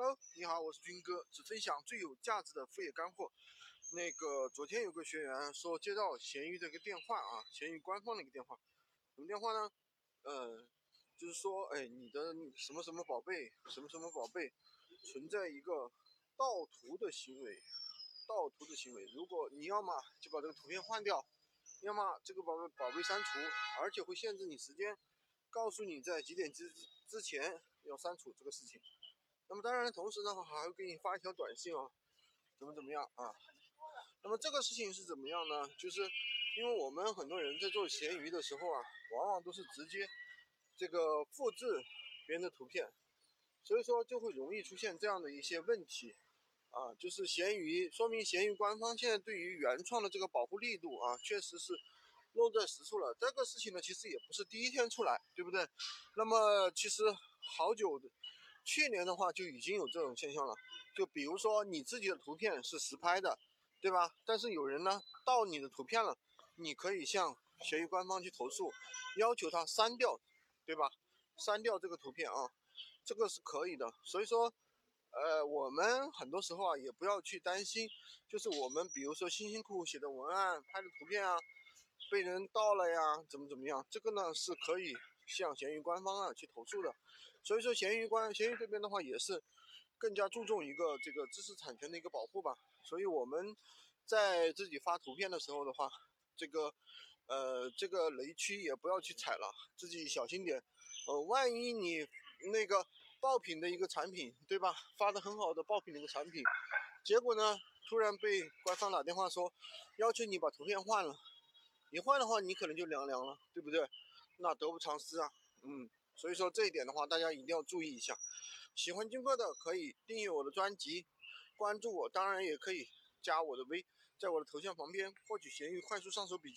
Hello，你好，我是军哥，只分享最有价值的副业干货。那个昨天有个学员说接到闲鱼的一个电话啊，闲鱼官方的一个电话，什么电话呢？呃，就是说，哎，你的什么什么宝贝，什么什么宝贝，存在一个盗图的行为，盗图的行为。如果你要么就把这个图片换掉，要么这个宝贝宝贝删除，而且会限制你时间，告诉你在几点之之前要删除这个事情。那么当然，同时呢，还会给你发一条短信哦，怎么怎么样啊？那么这个事情是怎么样呢？就是因为我们很多人在做闲鱼的时候啊，往往都是直接这个复制别人的图片，所以说就会容易出现这样的一些问题啊。就是闲鱼说明闲鱼官方现在对于原创的这个保护力度啊，确实是落在实处了。这个事情呢，其实也不是第一天出来，对不对？那么其实好久的。去年的话就已经有这种现象了，就比如说你自己的图片是实拍的，对吧？但是有人呢盗你的图片了，你可以向闲鱼官方去投诉，要求他删掉，对吧？删掉这个图片啊，这个是可以的。所以说，呃，我们很多时候啊也不要去担心，就是我们比如说辛辛苦苦写的文案、拍的图片啊，被人盗了呀，怎么怎么样？这个呢是可以向闲鱼官方啊去投诉的。所以说，闲鱼官闲鱼这边的话也是更加注重一个这个知识产权的一个保护吧。所以我们在自己发图片的时候的话，这个呃这个雷区也不要去踩了，自己小心点。呃，万一你那个爆品的一个产品，对吧？发的很好的爆品的一个产品，结果呢突然被官方打电话说要求你把图片换了，你换的话你可能就凉凉了，对不对？那得不偿失啊，嗯。所以说这一点的话，大家一定要注意一下。喜欢军哥的可以订阅我的专辑，关注我，当然也可以加我的微，在我的头像旁边获取闲鱼快速上手笔记。